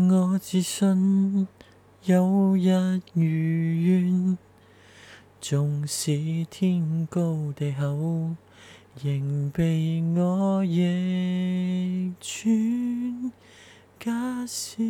我自信有日如愿，纵使天高地厚，仍被我逆转。假使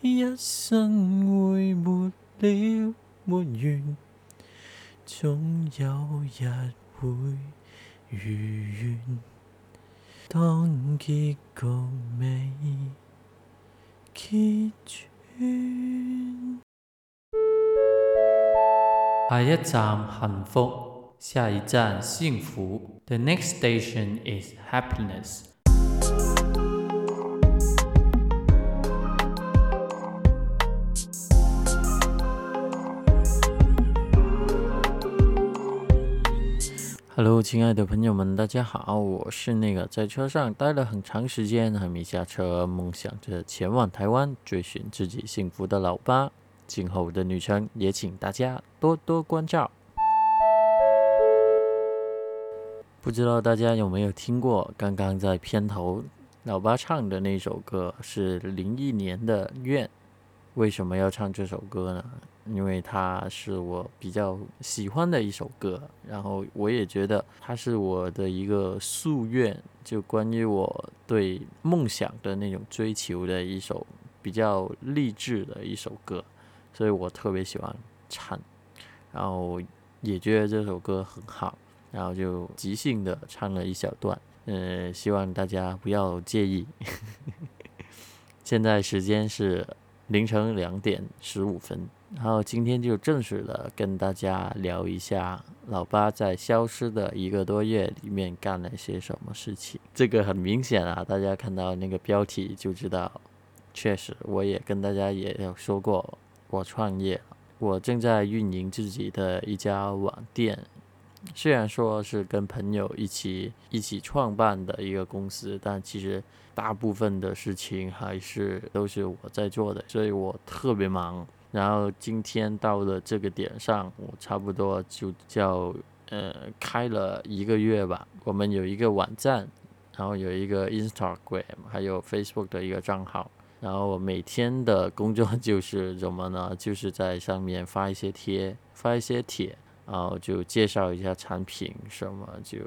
一生会没了没完，总有日会如愿。当结局未。下一站幸福，下一站幸福。The next station is happiness. Hello，亲爱的朋友们，大家好，我是那个在车上待了很长时间还没下车，梦想着前往台湾追寻自己幸福的老八。今后的旅程也请大家多多关照。不知道大家有没有听过刚刚在片头老八唱的那首歌，是零一年的《愿》。为什么要唱这首歌呢？因为它是我比较喜欢的一首歌，然后我也觉得它是我的一个夙愿，就关于我对梦想的那种追求的一首比较励志的一首歌，所以我特别喜欢唱，然后也觉得这首歌很好，然后就即兴的唱了一小段，呃，希望大家不要介意。现在时间是。凌晨两点十五分，然后今天就正式的跟大家聊一下老八在消失的一个多月里面干了些什么事情。这个很明显啊，大家看到那个标题就知道，确实我也跟大家也有说过，我创业，我正在运营自己的一家网店。虽然说是跟朋友一起一起创办的一个公司，但其实大部分的事情还是都是我在做的，所以我特别忙。然后今天到了这个点上，我差不多就叫呃开了一个月吧。我们有一个网站，然后有一个 Instagram，还有 Facebook 的一个账号。然后我每天的工作 就是什么呢？就是在上面发一些贴，发一些帖。然后就介绍一下产品什么，就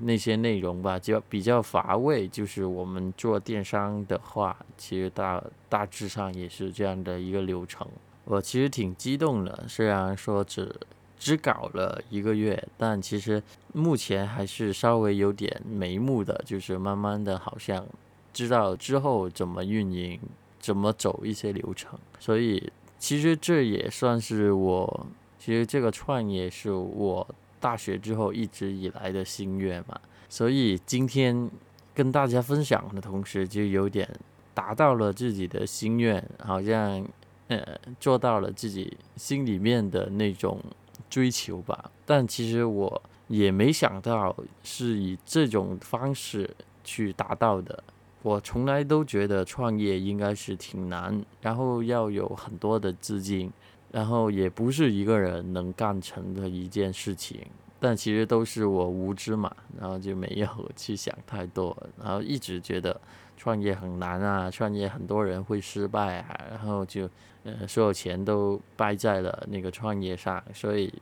那些内容吧，就比较乏味。就是我们做电商的话，其实大大致上也是这样的一个流程。我其实挺激动的，虽然说只只搞了一个月，但其实目前还是稍微有点眉目的，就是慢慢的好像知道之后怎么运营，怎么走一些流程。所以其实这也算是我。其实这个创业是我大学之后一直以来的心愿嘛，所以今天跟大家分享的同时，就有点达到了自己的心愿，好像呃做到了自己心里面的那种追求吧。但其实我也没想到是以这种方式去达到的。我从来都觉得创业应该是挺难，然后要有很多的资金。然后也不是一个人能干成的一件事情，但其实都是我无知嘛，然后就没有去想太多，然后一直觉得创业很难啊，创业很多人会失败啊，然后就呃所有钱都败在了那个创业上，所以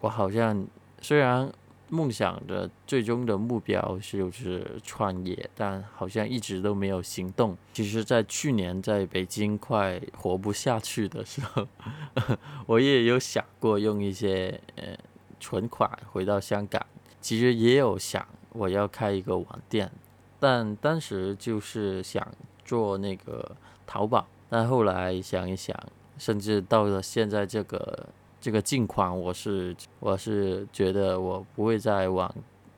我好像虽然。梦想的最终的目标就是创业，但好像一直都没有行动。其实，在去年在北京快活不下去的时候，我也有想过用一些呃存款回到香港。其实也有想我要开一个网店，但当时就是想做那个淘宝，但后来想一想，甚至到了现在这个。这个境况，我是我是觉得我不会再往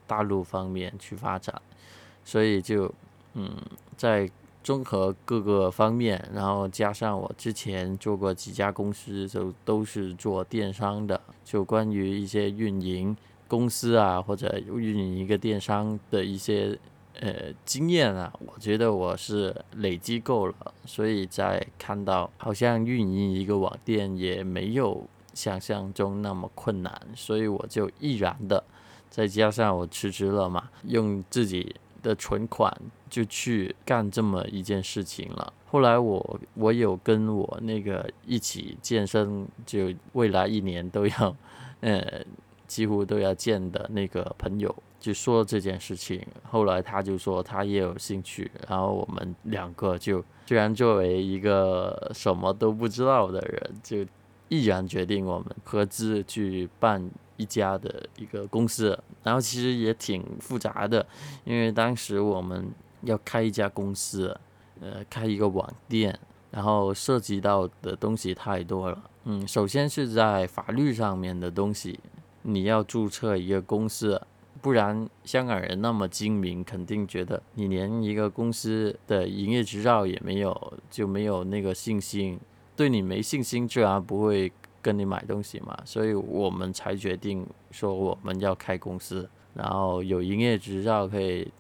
大陆方面去发展，所以就嗯，在综合各个方面，然后加上我之前做过几家公司，就都是做电商的，就关于一些运营公司啊，或者运营一个电商的一些呃经验啊，我觉得我是累积够了，所以在看到好像运营一个网店也没有。想象中那么困难，所以我就毅然的，再加上我辞职了嘛，用自己的存款就去干这么一件事情了。后来我我有跟我那个一起健身，就未来一年都要，呃，几乎都要见的那个朋友，就说这件事情。后来他就说他也有兴趣，然后我们两个就居然作为一个什么都不知道的人，就毅然决定我们合资去办一家的一个公司。然后其实也挺复杂的，因为当时我们要开一家公司。呃，开一个网店，然后涉及到的东西太多了。嗯，首先是在法律上面的东西，你要注册一个公司，不然香港人那么精明，肯定觉得你连一个公司的营业执照也没有，就没有那个信心，对你没信心，自然不会跟你买东西嘛。所以我们才决定说我们要开公司，然后有营业执照可以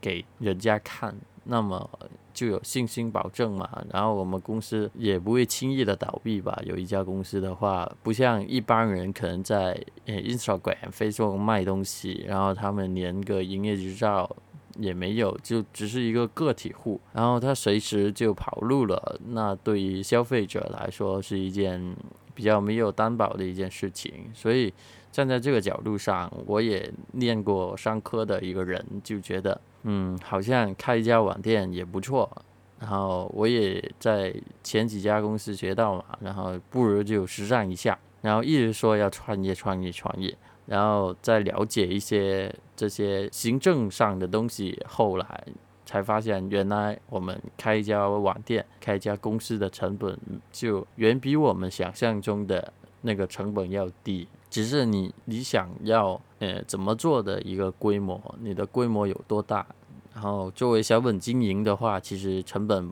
给人家看，那么。就有信心保证嘛，然后我们公司也不会轻易的倒闭吧。有一家公司的话，不像一般人可能在 Instagram、Facebook 卖东西，然后他们连个营业执照也没有，就只是一个个体户，然后他随时就跑路了。那对于消费者来说是一件比较没有担保的一件事情。所以站在这个角度上，我也念过商科的一个人就觉得。嗯，好像开一家网店也不错，然后我也在前几家公司学到嘛，然后不如就实战一下，然后一直说要创业创业创业，然后再了解一些这些行政上的东西，后来才发现原来我们开一家网店、开一家公司的成本就远比我们想象中的那个成本要低。只是你你想要呃怎么做的一个规模，你的规模有多大？然后作为小本经营的话，其实成本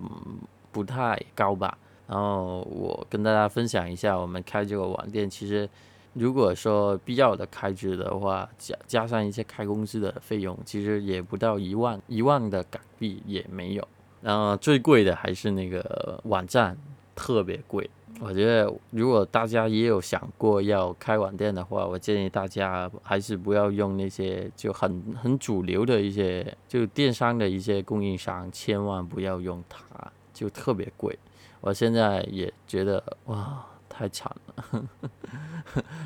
不太高吧。然后我跟大家分享一下，我们开这个网店，其实如果说必要的开支的话，加加上一些开公司的费用，其实也不到一万，一万的港币也没有。然后最贵的还是那个网站，特别贵。我觉得，如果大家也有想过要开网店的话，我建议大家还是不要用那些就很很主流的一些就电商的一些供应商，千万不要用它，就特别贵。我现在也觉得哇，太惨了。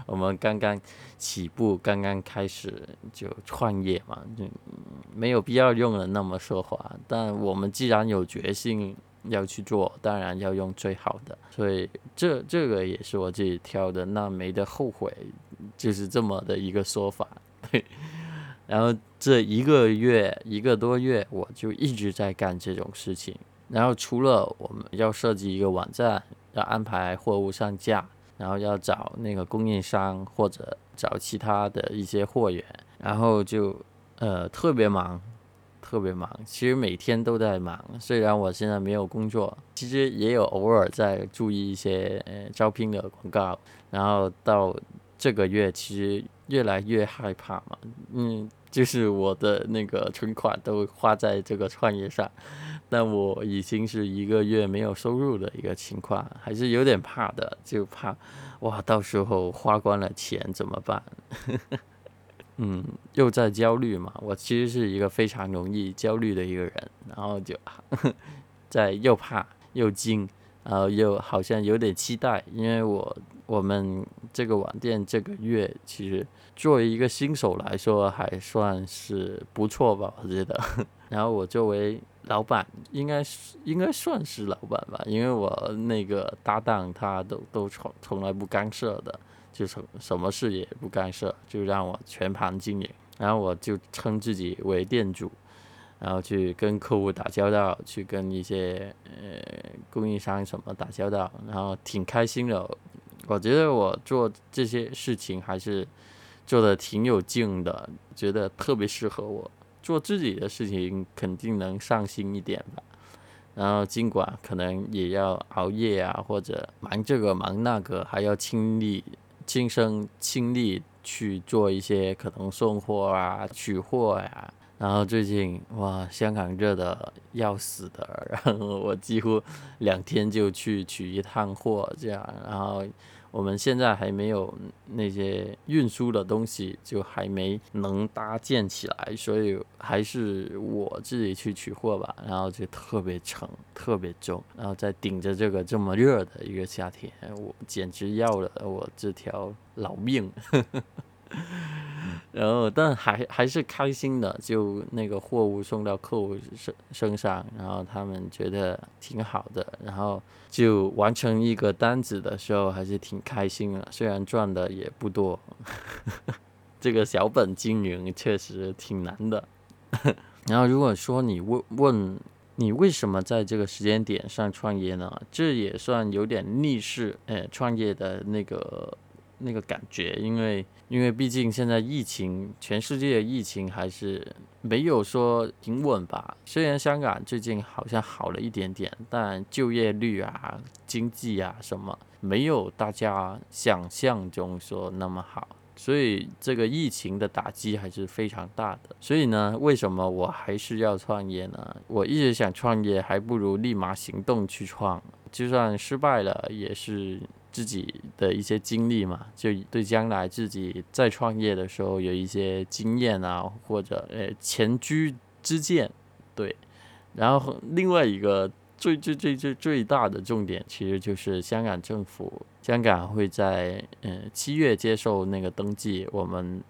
我们刚刚起步，刚刚开始就创业嘛，就没有必要用的那么奢华。但我们既然有决心。要去做，当然要用最好的，所以这这个也是我自己挑的，那没得后悔，就是这么的一个说法。对，然后这一个月一个多月，我就一直在干这种事情。然后除了我们要设计一个网站，要安排货物上架，然后要找那个供应商或者找其他的一些货源，然后就呃特别忙。特别忙，其实每天都在忙。虽然我现在没有工作，其实也有偶尔在注意一些呃招聘的广告。然后到这个月，其实越来越害怕嘛，嗯，就是我的那个存款都花在这个创业上，但我已经是一个月没有收入的一个情况，还是有点怕的，就怕哇，到时候花光了钱怎么办？嗯，又在焦虑嘛。我其实是一个非常容易焦虑的一个人，然后就 在又怕又惊，然后又好像有点期待，因为我我们这个网店这个月其实作为一个新手来说还算是不错吧，我觉得。然后我作为老板，应该是应该算是老板吧，因为我那个搭档他都都从从来不干涉的。就什什么事也不干涉，就让我全盘经营，然后我就称自己为店主，然后去跟客户打交道，去跟一些呃供应商什么打交道，然后挺开心的。我觉得我做这些事情还是做的挺有劲的，觉得特别适合我。做自己的事情肯定能上心一点吧，然后尽管可能也要熬夜啊，或者忙这个忙那个，还要亲力。亲身亲力去做一些可能送货啊、取货呀，然后最近哇，香港热的要死的，然后我几乎两天就去取一趟货，这样，然后我们现在还没有那些运输的东西，就还没能搭建起来，所以还是我自己去取货吧。然后就特别沉，特别重，然后再顶着这个这么热的一个夏天，我简直要了我这条老命。然后，但还还是开心的，就那个货物送到客户身身上，然后他们觉得挺好的，然后就完成一个单子的时候，还是挺开心的，虽然赚的也不多，这个小本经营确实挺难的。然后，如果说你问问你为什么在这个时间点上创业呢？这也算有点逆势，哎，创业的那个。那个感觉，因为因为毕竟现在疫情，全世界的疫情还是没有说平稳吧。虽然香港最近好像好了一点点，但就业率啊、经济啊什么，没有大家想象中说那么好。所以这个疫情的打击还是非常大的。所以呢，为什么我还是要创业呢？我一直想创业，还不如立马行动去创，就算失败了也是。自己的一些经历嘛，就对将来自己再创业的时候有一些经验啊，或者呃前车之鉴，对。然后另外一个最最最最最大的重点，其实就是香港政府，香港会在嗯七月接受那个登记，我们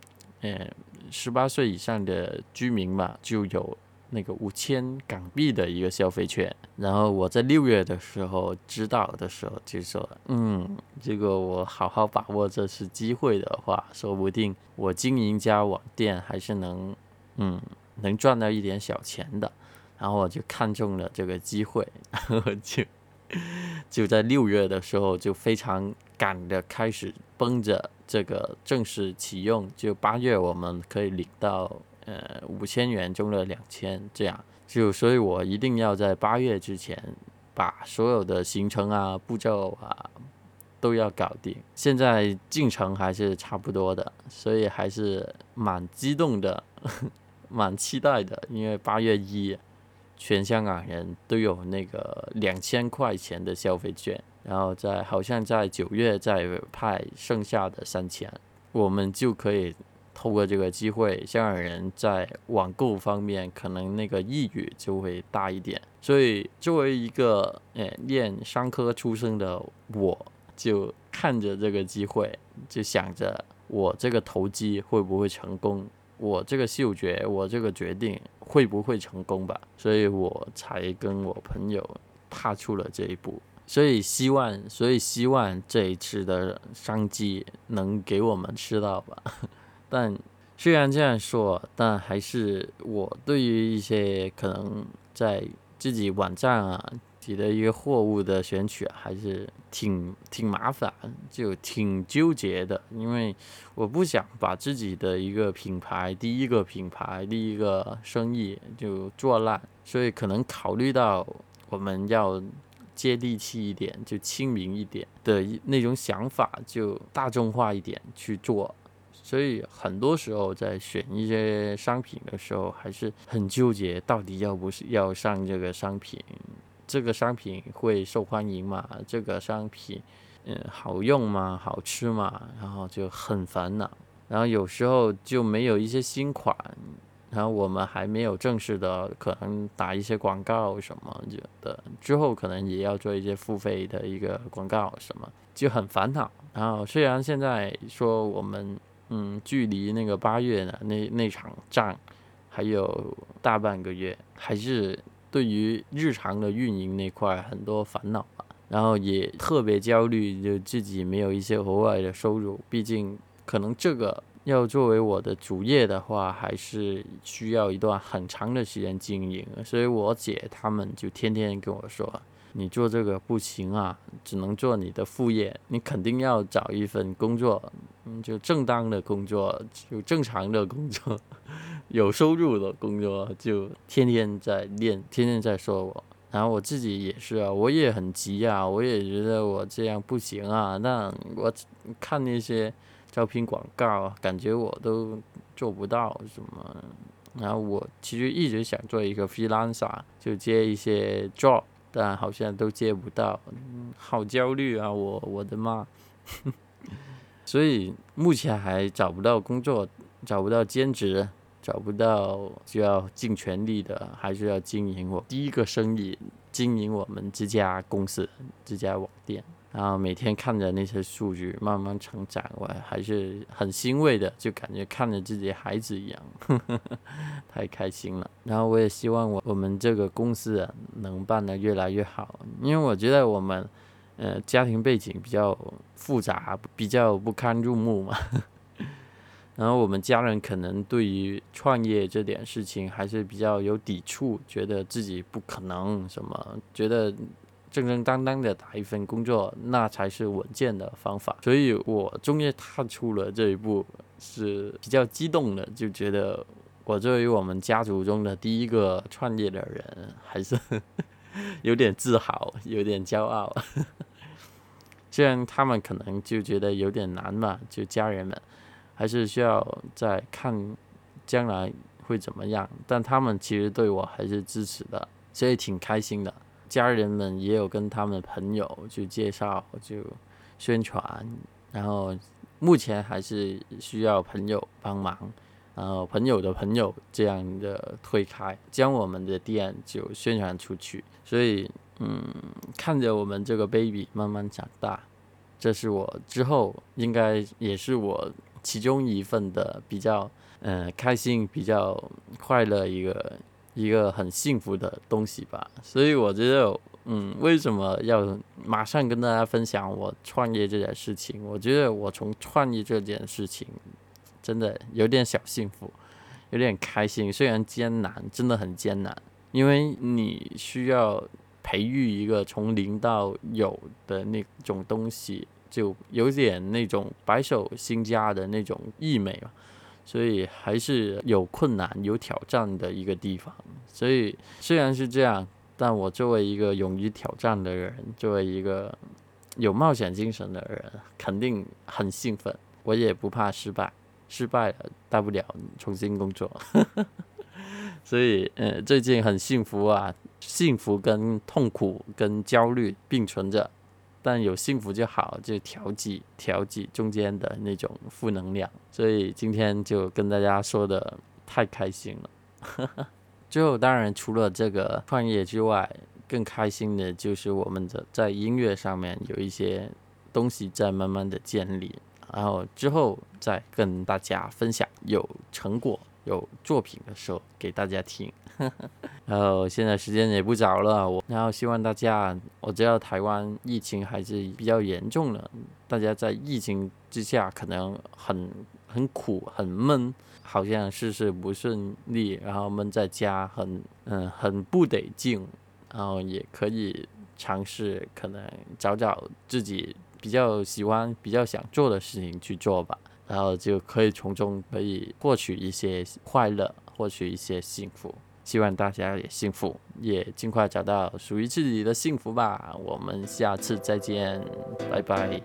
嗯十八岁以上的居民嘛就有。那个五千港币的一个消费券，然后我在六月的时候知道的时候就说，嗯，这个我好好把握这次机会的话，说不定我经营家网店还是能，嗯，能赚到一点小钱的。然后我就看中了这个机会，然后就 就在六月的时候就非常赶着开始奔着这个正式启用，就八月我们可以领到。呃，五千元中了两千，这样就所以，我一定要在八月之前把所有的行程啊、步骤啊都要搞定。现在进程还是差不多的，所以还是蛮激动的，蛮期待的。因为八月一，全香港人都有那个两千块钱的消费券，然后在好像在九月再派剩下的三千，我们就可以。透过这个机会，香港人在网购方面可能那个意欲就会大一点。所以作为一个诶念商科出身的我，就看着这个机会，就想着我这个投机会不会成功，我这个嗅觉，我这个决定会不会成功吧。所以我才跟我朋友踏出了这一步。所以希望，所以希望这一次的商机能给我们吃到吧。但虽然这样说，但还是我对于一些可能在自己网站啊，提的一个货物的选取还是挺挺麻烦，就挺纠结的。因为我不想把自己的一个品牌，第一个品牌，第一个生意就做烂，所以可能考虑到我们要接地气一点，就亲民一点的那种想法，就大众化一点去做。所以很多时候在选一些商品的时候，还是很纠结，到底要不是要上这个商品，这个商品会受欢迎吗？这个商品，嗯，好用吗？好吃吗？然后就很烦恼。然后有时候就没有一些新款，然后我们还没有正式的可能打一些广告什么的，之后可能也要做一些付费的一个广告什么，就很烦恼。然后虽然现在说我们。嗯，距离那个八月呢，那那场仗还有大半个月，还是对于日常的运营那块很多烦恼吧。然后也特别焦虑，就自己没有一些额外的收入。毕竟可能这个要作为我的主业的话，还是需要一段很长的时间经营。所以我姐他们就天天跟我说。你做这个不行啊，只能做你的副业。你肯定要找一份工作，嗯，就正当的工作，就正常的工作，有收入的工作。就天天在练，天天在说我。然后我自己也是啊，我也很急啊，我也觉得我这样不行啊。那我看那些招聘广告，感觉我都做不到什么。然后我其实一直想做一个 freelancer，就接一些 job。但好像都接不到，好焦虑啊！我我的妈，所以目前还找不到工作，找不到兼职，找不到就要尽全力的，还是要经营我第一个生意，经营我们这家公司这家网店。然后每天看着那些数据慢慢成长，我还是很欣慰的，就感觉看着自己孩子一样，太开心了。然后我也希望我我们这个公司啊能办得越来越好，因为我觉得我们呃家庭背景比较复杂，比较不堪入目嘛。然后我们家人可能对于创业这点事情还是比较有抵触，觉得自己不可能什么，觉得。正正当当的打一份工作，那才是稳健的方法。所以我终于踏出了这一步，是比较激动的，就觉得我作为我们家族中的第一个创业的人，还是 有点自豪，有点骄傲。虽然他们可能就觉得有点难嘛，就家人们还是需要再看将来会怎么样，但他们其实对我还是支持的，所以挺开心的。家人们也有跟他们朋友去介绍，就宣传，然后目前还是需要朋友帮忙，然后朋友的朋友这样的推开，将我们的店就宣传出去。所以，嗯，看着我们这个 baby 慢慢长大，这是我之后应该也是我其中一份的比较，嗯，开心、比较快乐一个。一个很幸福的东西吧，所以我觉得，嗯，为什么要马上跟大家分享我创业这件事情？我觉得我从创业这件事情，真的有点小幸福，有点开心。虽然艰难，真的很艰难，因为你需要培育一个从零到有的那种东西，就有点那种白手兴家的那种意味嘛。所以还是有困难、有挑战的一个地方。所以虽然是这样，但我作为一个勇于挑战的人，作为一个有冒险精神的人，肯定很兴奋。我也不怕失败，失败了大不了重新工作。所以，呃，最近很幸福啊，幸福跟痛苦跟焦虑并存着。但有幸福就好，就调剂调剂中间的那种负能量。所以今天就跟大家说的太开心了。最后，当然除了这个创业之外，更开心的就是我们的在音乐上面有一些东西在慢慢的建立，然后之后再跟大家分享有成果。有作品的时候给大家听，然 后现在时间也不早了，我然后希望大家，我知道台湾疫情还是比较严重的，大家在疫情之下可能很很苦很闷，好像事事不顺利，然后闷在家很嗯很不得劲，然后也可以尝试可能找找自己比较喜欢、比较想做的事情去做吧。然后就可以从中可以获取一些快乐，获取一些幸福。希望大家也幸福，也尽快找到属于自己的幸福吧。我们下次再见，拜拜。